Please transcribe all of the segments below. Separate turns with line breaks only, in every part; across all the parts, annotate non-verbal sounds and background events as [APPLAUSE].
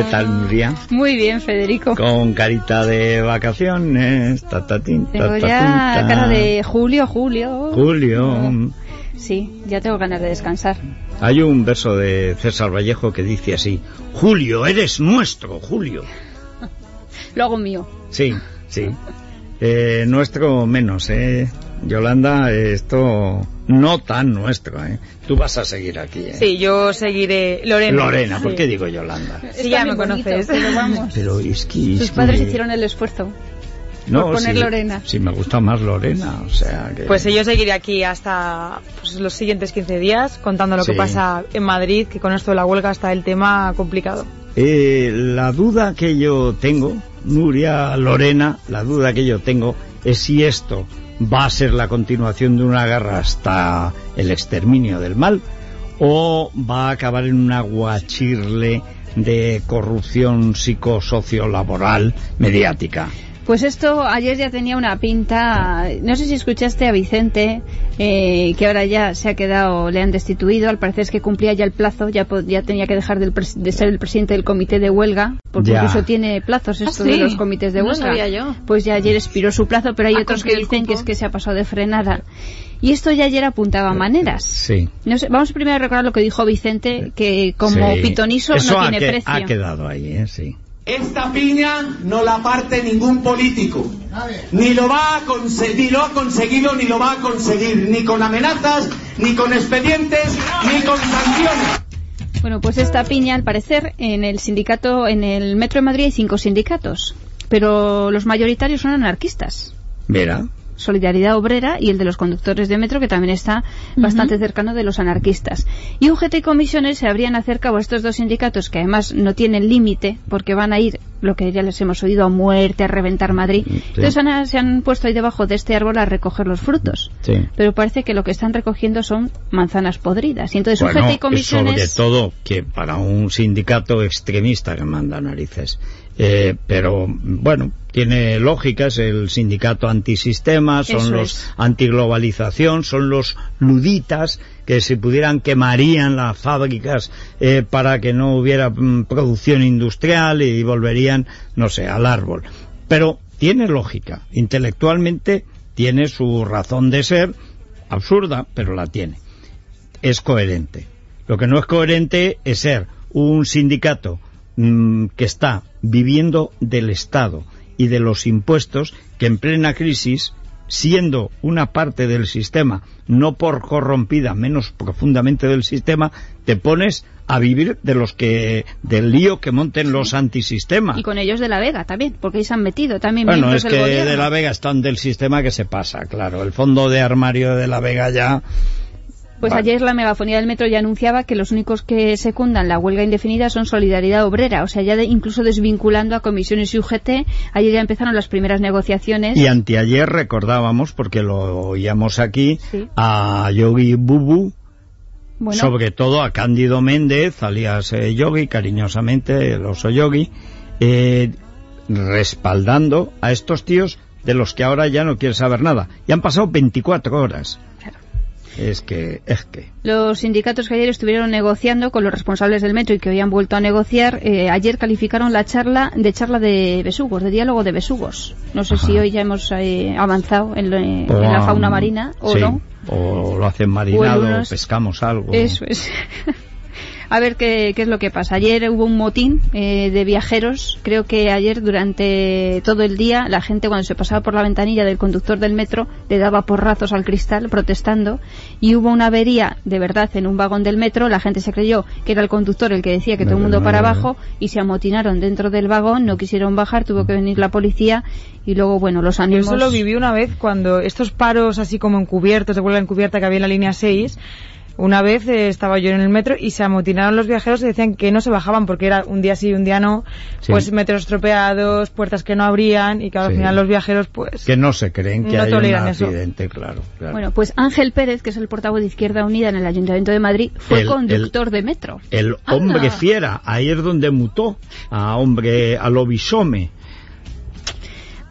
¿Qué tal, Nuria?
Muy bien, Federico.
Con carita de vacaciones. Ta, ta, tin, ta,
Tengo
ta,
ya
tin, ta.
cara de julio, julio.
Julio.
Sí, ya tengo ganas de descansar.
Hay un verso de César Vallejo que dice así: Julio, eres nuestro, Julio. [LAUGHS]
Lo hago mío.
Sí, sí. Eh, nuestro menos, ¿eh? Yolanda, esto no tan nuestro, ¿eh? Tú vas a seguir aquí, ¿eh?
Sí, yo seguiré. Lorena.
Lorena, ¿por
Sí.
qué digo Yolanda?
Sí, ya me
bonito,
conoces.
pero vamos.
Pero es que...
Sus
es
padres
que-
hicieron el esfuerzo.
no,
por poner
sí,
Lorena.
Sí, me gusta más Lorena, o sea que...
Pues yo seguiré aquí hasta pues, los siguientes 15 días contando lo
Sí.
que pasa en Madrid, que con esto de la huelga está el tema complicado.
Eh, la duda que yo tengo, Nuria, Lorena, la duda que yo tengo es si esto va a ser la continuación de una guerra hasta el exterminio del mal o va a acabar en un aguachirle de corrupción psicosociolaboral mediática.
Pues esto ayer ya tenía una pinta. No sé si escuchaste a Vicente, eh, que ahora ya se ha quedado, le han destituido. Al parecer es que cumplía ya el plazo, ya, tenía que dejar del pres- de ser el presidente del comité de huelga, porque
Ya.
incluso tiene plazos esto
sí?
de los comités de
No
huelga.
sabía yo.
Pues ya ayer expiró su plazo, pero hay
Ha
otros que dicen que es que se ha pasado de frenada. Y esto ya ayer apuntaba maneras.
Sí.
No sé, vamos primero a recordar lo que dijo Vicente, que como
Sí.
pitoniso
Eso
no tiene
que-
precio.
ha quedado ahí, ¿eh? Sí.
Esta piña no la parte ningún político. Ni lo va a conseguir, ni lo ha conseguido, ni lo va a conseguir, ni con amenazas, ni con expedientes, ni con sanciones.
Bueno, pues esta piña, al parecer, en el sindicato, en el Metro de Madrid hay cinco sindicatos, pero los mayoritarios son anarquistas.
Mira,
Solidaridad Obrera y el de los conductores de metro, que también está bastante cercano de los anarquistas. Y UGT y comisiones se habrían acercado a estos dos sindicatos, que además no tienen límite, porque van a ir, lo que ya les hemos oído, a muerte, a reventar Madrid. Entonces han- se han puesto ahí debajo de este árbol a recoger los frutos.
sí.
Pero parece que lo que están recogiendo son manzanas podridas. Y entonces
Bueno,
UGT y comisiones...
sobre todo que para un sindicato extremista que manda narices. Eh, pero bueno, tiene lógica, es el sindicato antisistema, son
Eso
los
es.
antiglobalización, son los luditas que si pudieran quemarían las fábricas eh, para que no hubiera mm, producción industrial y volverían, no sé, al árbol. Pero tiene lógica, intelectualmente tiene su razón de ser, absurda, pero la tiene es coherente. Lo que no es coherente es ser un sindicato mm, que está viviendo del Estado y de los impuestos que en plena crisis, siendo una parte del sistema, no por corrompida, menos profundamente del sistema, te pones a vivir de los que del lío que monten los antisistemas.
Y con ellos de la Vega también, porque ahí se han metido también
Bueno, es
del
que
gobierno.
de la Vega están del sistema que se pasa, claro. El fondo de armario de la Vega ya
Pues
Vale.
ayer la megafonía del metro ya anunciaba que los únicos que secundan la huelga indefinida son Solidaridad Obrera, o sea, ya de- incluso desvinculando a comisiones y UGT. Ayer ya empezaron las primeras negociaciones.
Y anteayer recordábamos, porque lo oíamos aquí,
Sí.
a Yogi Bubu,
Bueno,
sobre todo a Cándido Méndez, alias eh, Yogi, cariñosamente el oso Yogi, eh, respaldando a estos tíos de los que ahora ya no quiere saber nada. Y han pasado 24 horas. Es que, es que.
los sindicatos que ayer estuvieron negociando con los responsables del metro y que hoy han vuelto a negociar, eh, ayer calificaron la charla de charla de besugos, de diálogo de besugos. No sé si hoy ya hemos eh, avanzado en, la fauna marina o
sí,
no.
O lo hacen marinado,
O unos-
pescamos algo.
Eso es. [LAUGHS] A ver qué, qué es lo que pasa. Ayer hubo un motín eh, de viajeros. Creo que ayer durante todo el día la gente cuando se pasaba por la ventanilla del conductor del metro le daba porrazos al cristal protestando y hubo una avería de verdad en un vagón del metro. La gente se creyó que era el conductor el que decía que todo el mundo para abajo y se amotinaron dentro del vagón, no quisieron bajar, tuvo que venir la policía y luego, bueno, los
Yo
ánimos...
eso lo viví una vez cuando estos paros así como encubiertos, de huelga encubierta que había en la línea 6, una vez eh, estaba yo en el metro y se amotinaron los viajeros y decían que no se bajaban porque era un día sí y un día no,
Sí.
pues metros estropeados, puertas que no abrían y que al
Sí.
final los viajeros pues...
Que no se creen que
No
hay un
toleran eso.
accidente, claro. claro.
Bueno, pues Ángel Pérez, que es el portavoz de Izquierda Unida en el Ayuntamiento de Madrid, fue
El-
conductor de metro.
El hombre fiera, ahí es donde mutó a hombre, a lobisome.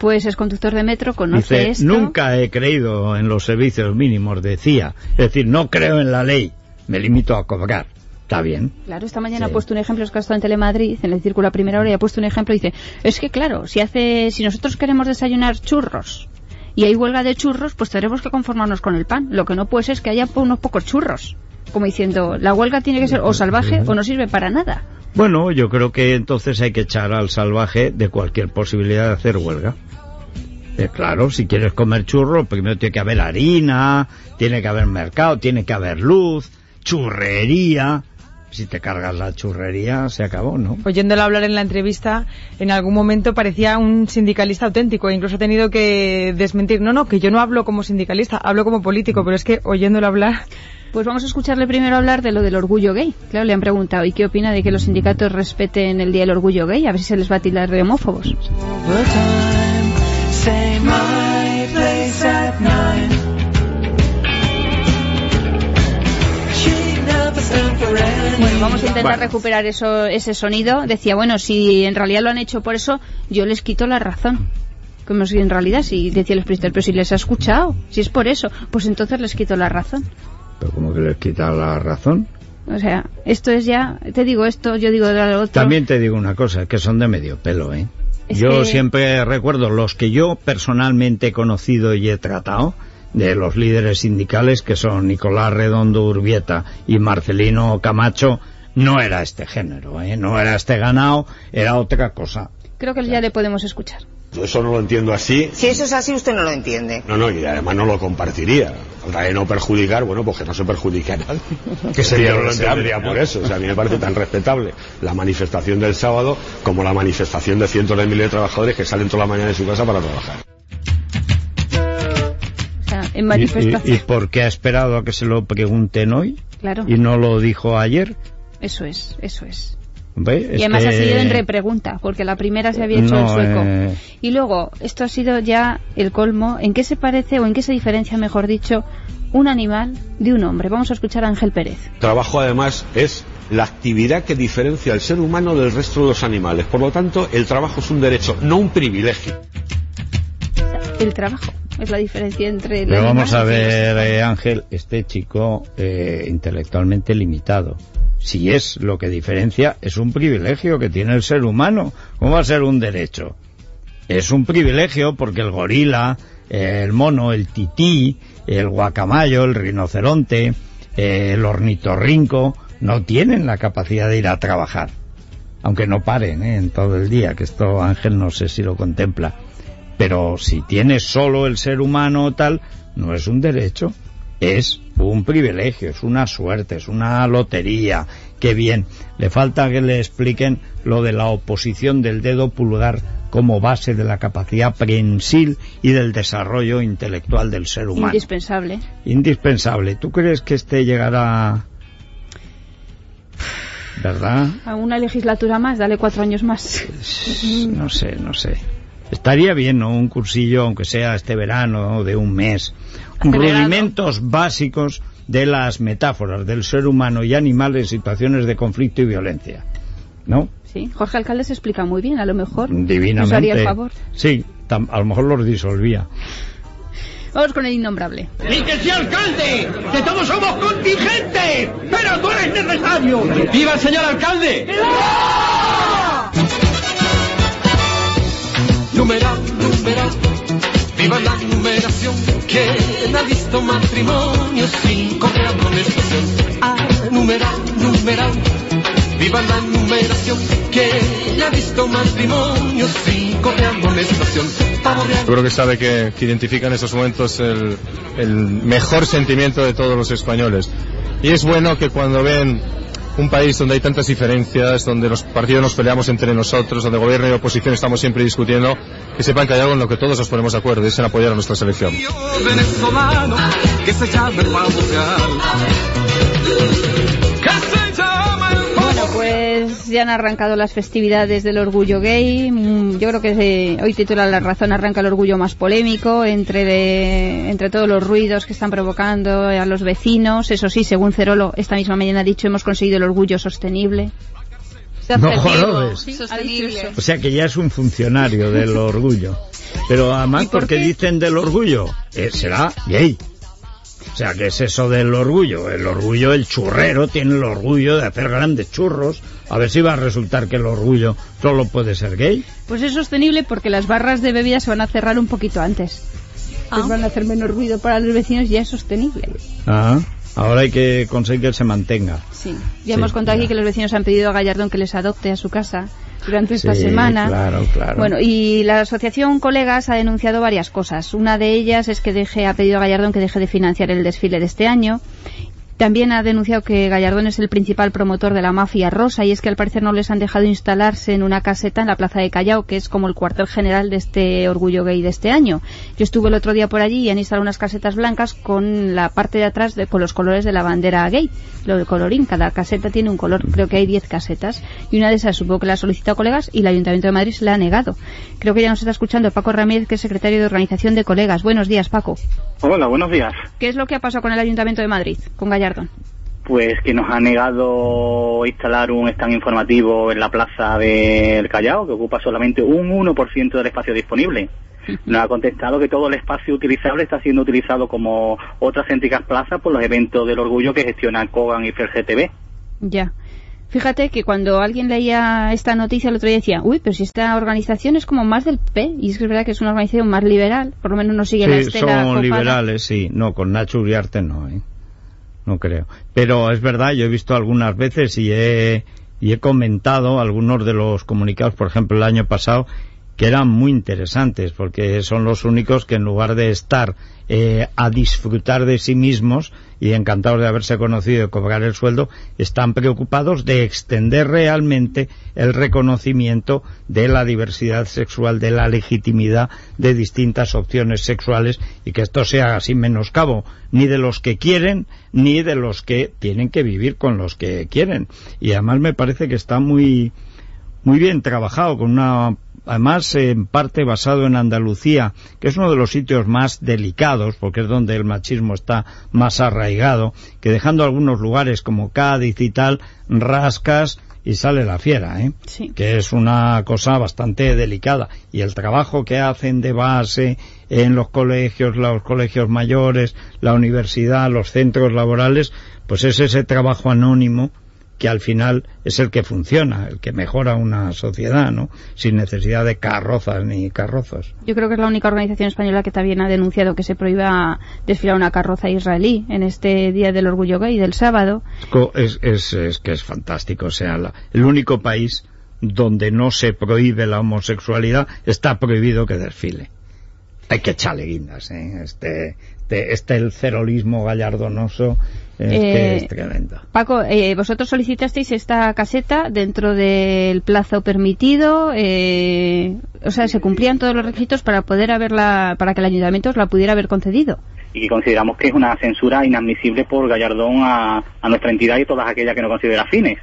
Pues es conductor de metro, conoce
Dice,
esto.
nunca he creído en los servicios mínimos, decía. Es decir, no creo en la ley, me limito a cobrar. Está bien.
Claro, esta mañana
Sí.
ha puesto un ejemplo, es que ha estado en Telemadrid, en el círculo a primera hora, y ha puesto un ejemplo y dice, es que claro, si hace, si nosotros queremos desayunar churros y hay huelga de churros, pues tenemos que conformarnos con el pan. Lo que no puede ser es que haya unos pocos churros. Como diciendo, la huelga tiene que ser o salvaje o no sirve para nada.
Bueno, yo creo que entonces hay que echar al salvaje de cualquier posibilidad de hacer huelga. Eh, claro, si quieres comer churro, primero tiene que haber harina, tiene que haber mercado, tiene que haber luz, churrería. Si te cargas la churrería, se acabó, ¿no?
Oyéndolo hablar en la entrevista, en algún momento parecía un sindicalista auténtico. e Incluso ha tenido que desmentir. No, no, que yo no hablo como sindicalista, hablo como político. Pero es que oyéndolo hablar,
Pues vamos a escucharle primero hablar de lo del orgullo gay. Claro, le han preguntado, ¿y qué opina de que los sindicatos respeten el Día del Orgullo Gay? A ver si se les va a tildar de homófobos. Bueno, vamos a intentar recuperar eso, ese sonido. Decía, bueno, si en realidad lo han hecho por eso, yo les quito la razón. Como si en realidad, si decía el explister, pero si les ha escuchado, si es por eso, pues entonces les quito la razón.
Pero como que les quita la razón.
O sea, esto es ya, te digo esto, yo digo lo otro.
También te digo una cosa, que son de medio pelo, ¿eh?
Es
yo
que-
siempre recuerdo los que yo personalmente he conocido y he tratado, de los líderes sindicales, que son Nicolás Redondo Urbieta y Marcelino Camacho, no era este género, ¿eh? No era este ganado, era otra cosa.
Creo que ya le podemos escuchar.
Yo eso no lo entiendo así.
Si eso es así, usted no lo entiende.
No, no, y además no lo compartiría. Falta de no perjudicar, bueno, pues que no se perjudique a nadie. [LAUGHS]
Que sería
no
lo
por eso. O sea, a mí me parece tan respetable la manifestación del sábado como la manifestación de cientos de miles de trabajadores que salen toda la mañana de su casa para trabajar.
O sea, en
¿Y,
manifestación.
y- y por qué ha esperado a que se lo pregunten hoy
Claro,
y no lo dijo ayer?
eso es, eso es.
Hombre,
Y
es
además ha
que-
seguido en repregunta, porque la primera se había hecho
No,
el sueco.
eh.
Y luego, esto ha sido ya el colmo. ¿En qué se parece o en qué se diferencia, mejor dicho, un animal de un hombre? Vamos a escuchar a Ángel Pérez.
Trabajo además es la actividad que diferencia al ser humano del resto de los animales. Por lo tanto, el trabajo es un derecho, no un privilegio.
El trabajo es la diferencia entre el
Pero vamos a ver, eh, Ángel, este chico eh, intelectualmente limitado. Si es lo que diferencia, es un privilegio que tiene el ser humano. ¿Cómo va a ser un derecho? Es un privilegio porque el gorila, el mono, el tití, el guacamayo, el rinoceronte, el ornitorrinco, no tienen la capacidad de ir a trabajar. Aunque no paren eh, en todo el día, que esto Ángel no sé si lo contempla. Pero si tiene solo el ser humano tal, no es un derecho, es un privilegio, es una suerte, es una lotería. Qué bien. Le falta que le expliquen lo de la oposición del dedo pulgar como base de la capacidad prensil y del desarrollo intelectual del ser humano.
Indispensable.
Indispensable. ¿Tú crees que este llegará... ¿Verdad?
A una legislatura más, dale cuatro años más.
No sé, no sé. Estaría bien, ¿no? Un cursillo, aunque sea este verano, de un mes. Rudimentos básicos de las metáforas del ser humano y animal en situaciones de conflicto y violencia. ¿No?
Sí, Jorge Alcalde se explica muy bien, a lo mejor.
Divinamente.
Nos haría el favor.
Sí, tam- a lo mejor los disolvía.
Vamos con el innombrable.
¡Ni que sea alcalde! ¡Que todos somos contingentes! ¡Pero tú eres necesario! ¡Viva el señor alcalde!
Numeral, viva la numeración. ¿Quién ha visto matrimonio sin correr amonestación? Ah, numeral, numeral, viva la numeración. ¿Quién ha visto matrimonio sin? Pavo real.
Yo creo que sabe que, que identifica en estos momentos el, el mejor sentimiento de todos los españoles. Y es bueno que cuando ven un país donde hay tantas diferencias, donde los partidos nos peleamos entre nosotros, donde gobierno y oposición estamos siempre discutiendo, que sepan que hay algo en lo que todos nos ponemos de acuerdo y es en apoyar a nuestra selección.
Pues ya han arrancado las festividades del orgullo gay. Mm, Yo creo que hoy titula La razón arranca el orgullo más polémico entre, de- entre todos los ruidos que están provocando a los vecinos. Eso sí, según Cerolo, esta misma mañana ha dicho, hemos conseguido el orgullo sostenible.
No
eso.
O sea que ya es un funcionario del orgullo. Pero además,
¿Y por
porque
qué?
dicen del orgullo, Eh, será gay. O sea, ¿qué es eso del orgullo? El orgullo, el churrero tiene el orgullo de hacer grandes churros. A ver si va a resultar que el orgullo solo puede ser gay.
Pues es sostenible porque las barras de bebidas se van a cerrar un poquito antes. Pues
Ah.
van a hacer menos ruido para los vecinos y ya es sostenible.
Ah, ahora hay que conseguir que se mantenga.
Sí. Ya
Sí,
hemos contado aquí que los vecinos han pedido a Gallardón que les adopte a su casa durante esta
Sí,
semana.
claro, claro.
Bueno, y la asociación Colegas ha denunciado varias cosas. Una de ellas es que deje, ha pedido a Gallardón que deje de financiar el desfile de este año. También ha denunciado que Gallardón es el principal promotor de la mafia rosa y es que al parecer no les han dejado instalarse en una caseta en la plaza de Callao, que es como el cuartel general de este orgullo gay de este año. Yo estuve el otro día por allí y han instalado unas casetas blancas con la parte de atrás de- con los colores de la bandera gay, lo de colorín. Cada caseta tiene un color, creo que hay 10 casetas. Y una de esas supongo que la ha solicitado colegas y el Ayuntamiento de Madrid se la ha negado. Creo que ya nos está escuchando Paco Ramírez, que es secretario de organización de colegas. Buenos días, Paco.
Hola, buenos días.
¿Qué es lo que ha pasado con el Ayuntamiento de Madrid, con Gallardón?
Pues que nos ha negado instalar un stand informativo en la plaza del Callao, que ocupa solamente un 1% del espacio disponible. Nos ha contestado que todo el espacio utilizable está siendo utilizado como otras céntricas plazas por los eventos del orgullo que gestionan Kogan y FERGTV.
Ya. Fíjate que cuando alguien leía esta noticia el otro día decía, uy, pero si esta organización es como más del P, y es que es verdad que es una organización más liberal, por lo menos no sigue la
Sí,
estela
son liberales, sí. No, con Nacho Uriarte no, ¿eh? No creo. Pero es verdad, yo he visto algunas veces y he, y he comentado algunos de los comunicados, por ejemplo, el año pasado, que eran muy interesantes, porque son los únicos que en lugar de estar eh, a disfrutar de sí mismos y encantados de haberse conocido y cobrar el sueldo, están preocupados de extender realmente el reconocimiento de la diversidad sexual, de la legitimidad de distintas opciones sexuales y que esto sea sin menoscabo ni de los que quieren ni de los que tienen que vivir con los que quieren. Y además me parece que está muy, muy bien trabajado, con una además en parte basado en Andalucía, que es uno de los sitios más delicados, porque es donde el machismo está más arraigado, que dejando algunos lugares como Cádiz y tal, rascas y sale la fiera, ¿eh?
Sí.
que es una cosa bastante delicada. Y el trabajo que hacen de base en los colegios, los colegios mayores, la universidad, los centros laborales, pues es ese trabajo anónimo que al final es el que funciona, el que mejora una sociedad, ¿no? Sin necesidad de carrozas ni carrozos.
Yo creo que es la única organización española que también ha denunciado que se prohíba desfilar una carroza israelí en este Día del Orgullo Gay del sábado.
Es, es, es que es fantástico, o sea, la- el único país donde no se prohíbe la homosexualidad está prohibido que desfile. Hay que echarle guindas, ¿eh? Este, este, este el cerolismo gallardonoso es que
Eh,
es tremendo.
Paco, eh, vosotros solicitasteis esta caseta dentro del plazo permitido, eh, o sea, se cumplían todos los requisitos para poder haberla, para que el ayuntamiento os la pudiera haber concedido.
Y consideramos que es una censura inadmisible por Gallardón a, a nuestra entidad y todas aquellas que no considera fines.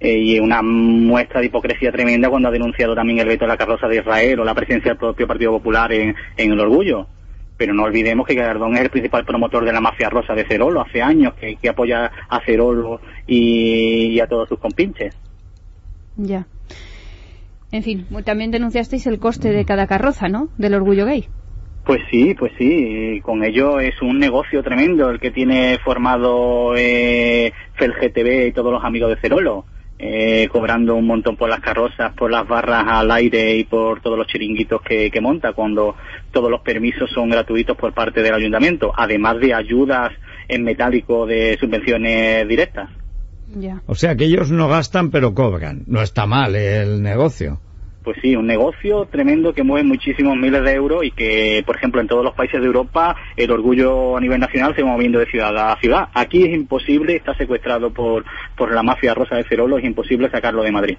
Eh, y una muestra de hipocresía tremenda cuando ha denunciado también el veto de la carroza de Israel o la presencia del propio Partido Popular en, en el orgullo. Pero no olvidemos que Gallardón es el principal promotor de la mafia rosa de Cerolo, hace años que, que apoya a Cerolo y, y a todos sus compinches.
Ya. En fin, también denunciasteis el coste de cada carroza, ¿no? Del orgullo gay.
Pues sí, pues sí, con ello es un negocio tremendo el que tiene formado eh, FELGTV y todos los amigos de Cerolo, eh, cobrando un montón por las carrozas, por las barras al aire y por todos los chiringuitos que, que monta, cuando todos los permisos son gratuitos por parte del ayuntamiento, además de ayudas en metálico de subvenciones directas.
Ya.
O sea que ellos no gastan pero cobran. No está mal ¿eh? el negocio.
Pues sí, un negocio tremendo que mueve muchísimos miles de euros y que, por ejemplo, en todos los países de Europa el orgullo a nivel nacional se va moviendo de ciudad a ciudad. Aquí es imposible, está secuestrado por, por la mafia rosa de Cerolo, es imposible sacarlo de Madrid.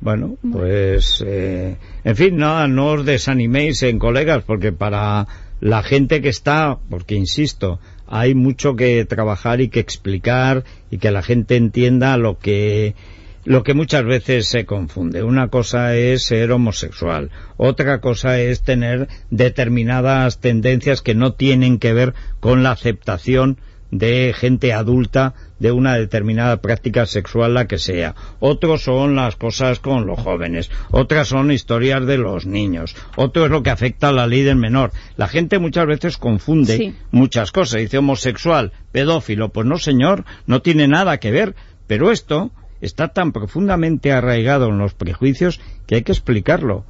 Bueno, pues, eh, en fin, nada, no os desaniméis en colegas, porque para la gente que está, porque insisto, hay mucho que trabajar y que explicar y que la gente entienda lo que lo que muchas veces se confunde. Una cosa es ser homosexual, otra cosa es tener determinadas tendencias que no tienen que ver con la aceptación de gente adulta de una determinada práctica sexual la que sea. Otros son las cosas con los jóvenes. Otras son historias de los niños. Otro es lo que afecta a la ley del menor. La gente muchas veces confunde
Sí.
muchas cosas. Dice homosexual, pedófilo. Pues no, señor, no tiene nada que ver. Pero esto está tan profundamente arraigado en los prejuicios que hay que explicarlo.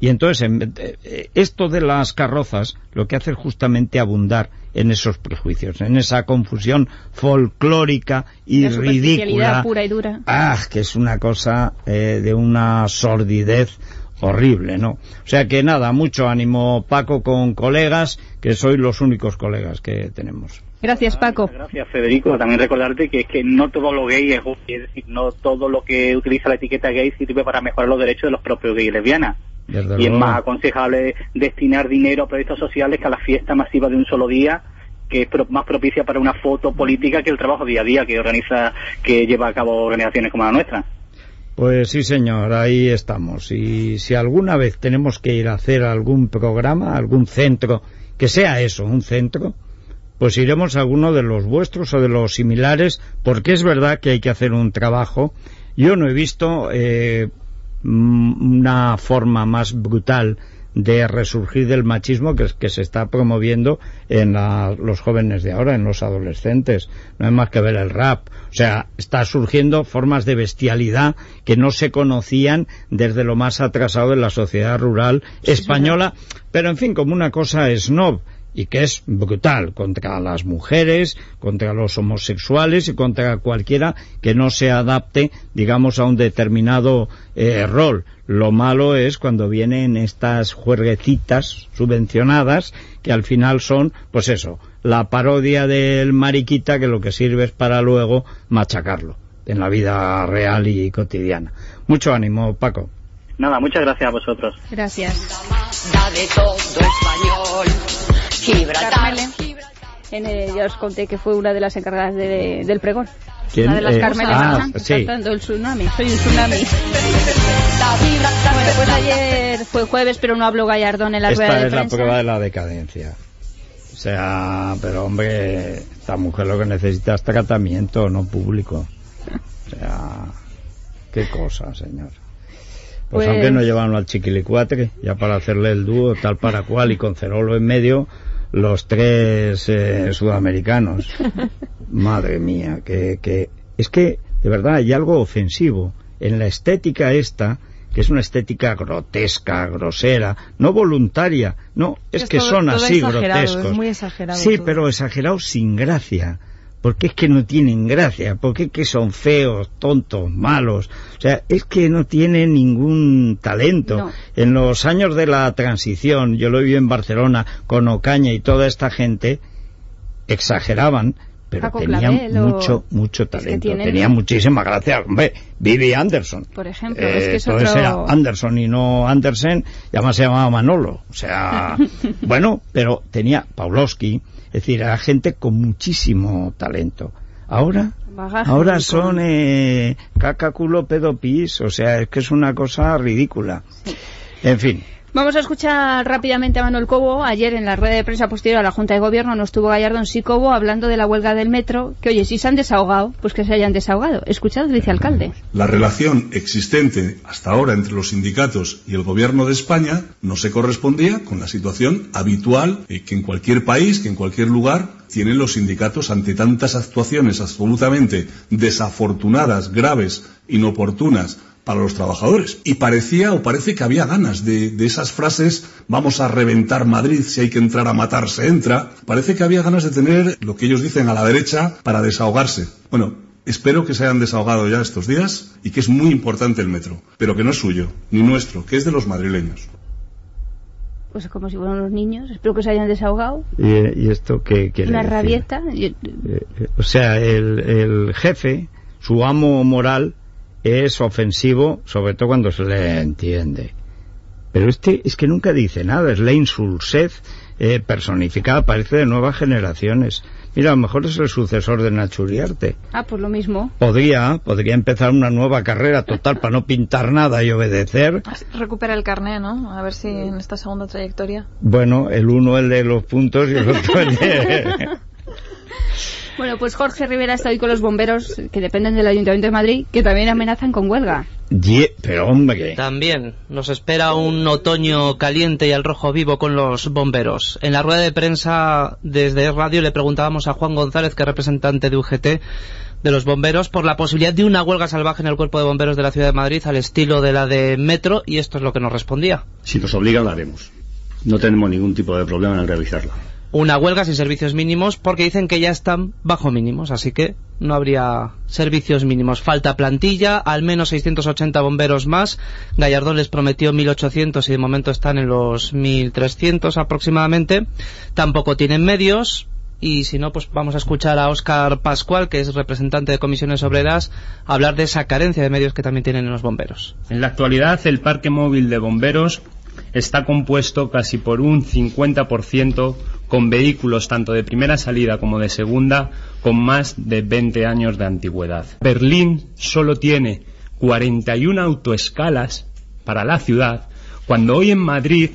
Y entonces, en- eh, esto de las carrozas lo que hace es justamente abundar en esos prejuicios, en esa confusión folclórica y ridícula.
pura y dura.
Ah, que es una cosa eh, de una sordidez horrible, ¿no? O sea que nada, mucho ánimo Paco con colegas, que sois los únicos colegas que tenemos.
Gracias, Paco.
Gracias, Federico. También recordarte que es que no todo lo gay es gay, es decir, no todo lo que utiliza la etiqueta gay sirve para mejorar los derechos de los propios gays y lesbianas.
Desde
Y es más aconsejable destinar dinero a proyectos sociales que a la fiesta masiva de un solo día, que es pro- más propicia para una foto política que el trabajo día a día que organiza, que lleva a cabo organizaciones como la nuestra.
Pues sí, señor, ahí estamos. Y si alguna vez tenemos que ir a hacer algún programa, algún centro, que sea eso, un centro, pues iremos a alguno de los vuestros o de los similares, porque es verdad que hay que hacer un trabajo. Yo no he visto eh, mm, una forma más brutal de resurgir del machismo que, que se está promoviendo en la- los jóvenes de ahora, en los adolescentes. No hay más que ver el rap. O sea, está surgiendo formas de bestialidad que no se conocían desde lo más atrasado de la sociedad rural española, pero en fin, como una cosa snob y que es brutal contra las mujeres, contra los homosexuales y contra cualquiera que no se adapte, digamos, a un determinado eh, rol. Lo malo es cuando vienen estas juerguecitas subvencionadas que al final son, pues eso, la parodia del mariquita que lo que sirve es para luego machacarlo en la vida real y cotidiana. Mucho ánimo, Paco.
Nada, muchas gracias a vosotros.
Gracias.
Gibraltar.
En el- ya os conté que fue una de las encargadas de- del pregón.
¿Quién?
Una de las
Eh,
Carmele
ah, sí.
cantando el tsunami. Soy un tsunami. Bueno, pues ayer fue jueves, pero no habló Gallardón en la rueda
Esta
de
es la
prensa.
prueba de la decadencia. O sea, pero hombre, esta mujer lo que necesita es tratamiento, no público. O sea, qué cosa, señor. Pues,
Pues-
aunque no llevan al chiquilicuatre, ya para hacerle el dúo tal para cual y con Cerolo en medio, los tres eh, sudamericanos. [LAUGHS] Madre mía, que, que es que de verdad hay algo ofensivo en la estética esta, que es una estética grotesca, grosera, no voluntaria, no, es,
Es
que
todo-
son
todo
así
exagerado, es
grotescos.
muy exagerado
Sí,
todo.
pero exagerado sin gracia. Porque es que no tienen gracia, porque es que son feos, tontos, malos. O sea, es que no tienen ningún talento.
No.
En los años de la transición, yo lo vi en Barcelona con Ocaña y toda esta gente, exageraban, pero
Paco
tenían
Clavel
mucho, mucho
Es que
talento.
tienen-
Tenían muchísima gracia. Hombre, Vivi Anderson.
Por ejemplo,
Eh,
es que es otro...
era Anderson y no Andersen, y además se llamaba Manolo. O sea, [LAUGHS] bueno, pero tenía Pawlowski, es decir, era gente con muchísimo talento. Ahora,
Bagaje
ahora son eh, caca, culo, pedo, pis, o sea, es que es una cosa ridícula. En fin,
Vamos a escuchar rápidamente a Manuel Cobo. Ayer en la rueda de prensa posterior a la Junta de Gobierno no estuvo Gallardón sí Cobo hablando de la huelga del metro, que oye, si se han desahogado, pues que se hayan desahogado. Escuchad, el vicealcalde.
La relación existente hasta ahora entre los sindicatos y el gobierno de España no se correspondía con la situación habitual eh, que en cualquier país, que en cualquier lugar tienen los sindicatos ante tantas actuaciones absolutamente desafortunadas, graves, inoportunas para los trabajadores. Y parecía o parece que había ganas de, de esas frases, vamos a reventar Madrid, si hay que entrar a matar, se entra. Parece que había ganas de tener lo que ellos dicen a la derecha para desahogarse. Bueno, Espero que se hayan desahogado ya estos días y que es muy importante el metro, pero que no es suyo, ni nuestro, que es de los madrileños.
Pues como si fueran los niños. Espero que se hayan desahogado.
¿y, y esto qué quiere
Una
decir?
rabieta.
Eh, eh, o sea, el, el jefe, su amo moral, es ofensivo, sobre todo cuando se le entiende. Pero este es que nunca dice nada, es la insulsez eh, personificada, parece de nuevas generaciones. Mira, a lo mejor es el sucesor de Nacho Uriarte.
Ah, pues lo mismo.
Podría, podría empezar una nueva carrera total para no pintar nada y obedecer.
Recupera el carné, ¿no? A ver si en esta segunda trayectoria.
Bueno, el uno el de los puntos y el otro el de... [LAUGHS]
Bueno, pues Jorge Rivera está hoy con los bomberos que dependen del Ayuntamiento de Madrid, que también amenazan con huelga.
Pero hombre,
También nos espera un otoño caliente y al rojo vivo con los bomberos. En la rueda de prensa desde Radio le preguntábamos a Juan González, que es representante de UGT de los bomberos, por la posibilidad de una huelga salvaje en el cuerpo de bomberos de la ciudad de Madrid al estilo de la de Metro y esto es lo que nos respondía.
Si nos obligan, lo haremos. No tenemos ningún tipo de problema en realizarla.
Una huelga sin servicios mínimos porque dicen que ya están bajo mínimos, así que no habría servicios mínimos. Falta plantilla, al menos 680 bomberos más. Gallardón les prometió 1.800 y de momento están en los 1.300 aproximadamente. Tampoco tienen medios y si no, pues vamos a escuchar a Óscar Pascual, que es representante de comisiones obreras, hablar de esa carencia de medios que también tienen en los bomberos.
En la actualidad, el parque móvil de bomberos está compuesto casi por un 50% con vehículos tanto de primera salida como de segunda con más de 20 años de antigüedad. Berlín solo tiene 41 autoescalas para la ciudad, cuando hoy en Madrid,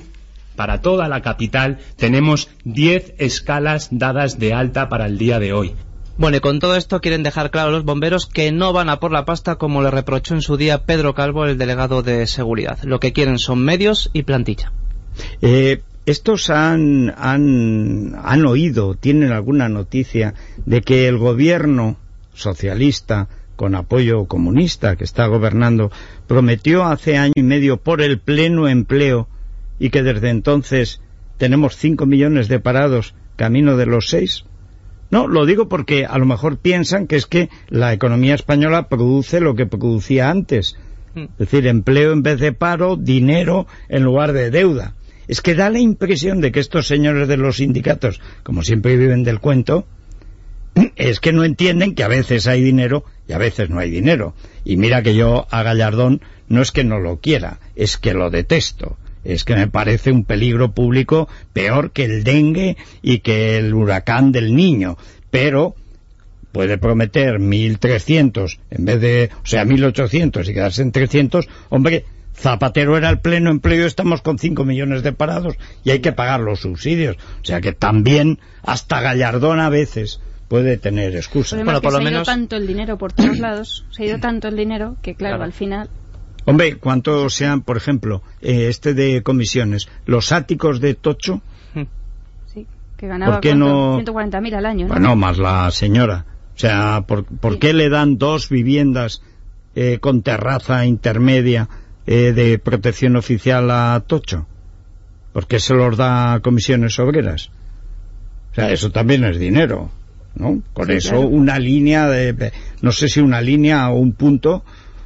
para toda la capital, tenemos 10 escalas dadas de alta para el día de hoy.
Bueno, y con todo esto quieren dejar claro los bomberos que no van a por la pasta como le reprochó en su día Pedro Calvo, el delegado de seguridad. Lo que quieren son medios y plantilla.
Eh, estos han, han, han oído, tienen alguna noticia de que el gobierno socialista con apoyo comunista que está gobernando prometió hace año y medio por el pleno empleo y que desde entonces tenemos 5 millones de parados camino de los 6. No, lo digo porque a lo mejor piensan que es que la economía española produce lo que producía antes. Es decir, empleo en vez de paro, dinero en lugar de deuda. Es que da la impresión de que estos señores de los sindicatos, como siempre viven del cuento, [CLEARS THROAT] es que no entienden que a veces hay dinero y a veces no hay dinero. Y mira que yo a Gallardón no es que no lo quiera, es que lo detesto. Es que me parece un peligro público peor que el dengue y que el huracán del niño. Pero puede prometer 1.300 en vez de, o sea, 1.800 y quedarse en 300, hombre, Zapatero era el pleno empleo, estamos con 5 millones de parados y hay que pagar los subsidios. O sea que también hasta Gallardón a veces puede tener excusas.
Además que se ha ido tanto el dinero por todos lados, se ha ido tanto el dinero que claro,
Claro.
al final
Hombre, ¿cuánto sean, por ejemplo, eh, este de comisiones, los áticos de Tocho?
sí, que ganaba
¿Por no-
140.000 al año, ¿no?
Bueno, más la señora. O sea, ¿por, por qué le dan dos viviendas eh, con terraza intermedia eh, de protección oficial a Tocho? ¿Por qué se los da a comisiones obreras? O sea, eso también es dinero, ¿no? Con
Sí,
eso
claro.
una línea de... No sé si una línea o un punto,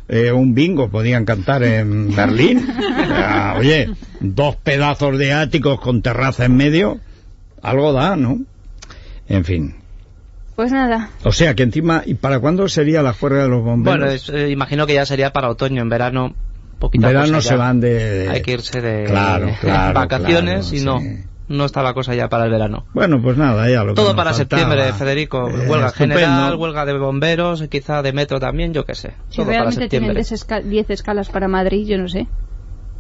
eh, un bingo podían cantar en [LAUGHS] Berlín. O sea, oye, dos pedazos de áticos con terraza en medio, algo da, ¿no? En fin.
Pues nada,
O sea que encima, ¿y para cuándo sería la juerga de los bomberos?
Bueno, es- eh, imagino que ya sería para otoño, en verano. Poquita
verano
cosa
se
ya.
van de...
Hay que irse de
Claro, [LAUGHS] claro,
vacaciones
claro,
y no,
sí.
no está la cosa ya para el verano.
Bueno, pues nada, ya lo que
Todo
nos
para
faltaba.
septiembre, Federico.
Eh,
huelga
estupendo.
general, huelga de bomberos, quizá de metro también, yo qué sé.
si
Todo para
realmente tienen
septiembre.
10 esca- 10 escalas para Madrid, yo no sé.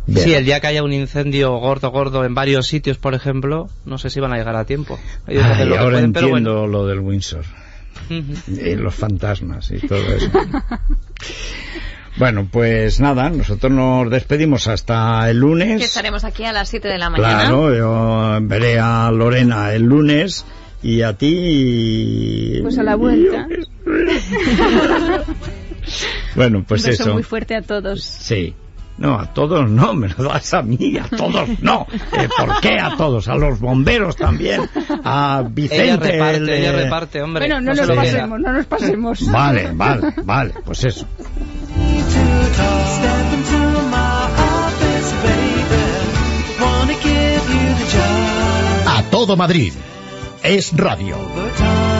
Sí, el día que haya un incendio gordo, gordo en varios sitios, por ejemplo, no sé si van a llegar a tiempo.
Ay,
lo que
ahora
pueden, pero
entiendo
bueno.
lo del Windsor.
Ujú.
Y los fantasmas y todo eso. [LAUGHS] bueno, pues nada, nosotros nos despedimos hasta el
Que
lunes.
estaremos aquí a las 7 de la mañana.
Claro, yo veré a Lorena el lunes y a ti...
Pues a la vuelta. [LAUGHS]
Bueno, pues
Un beso
eso.
muy fuerte a todos.
Sí. No, a todos no, me lo das a mí, a todos no. Eh, ¿Por qué a todos? A los bomberos también, a Vicente.
Ella reparte,
el,
ella reparte, hombre.
Bueno, no,
se
nos pasemos, no nos pasemos.
Vale, vale, vale, pues eso.
Step into my office, baby. Wanna give you the job.
A todo Madrid. Es radio.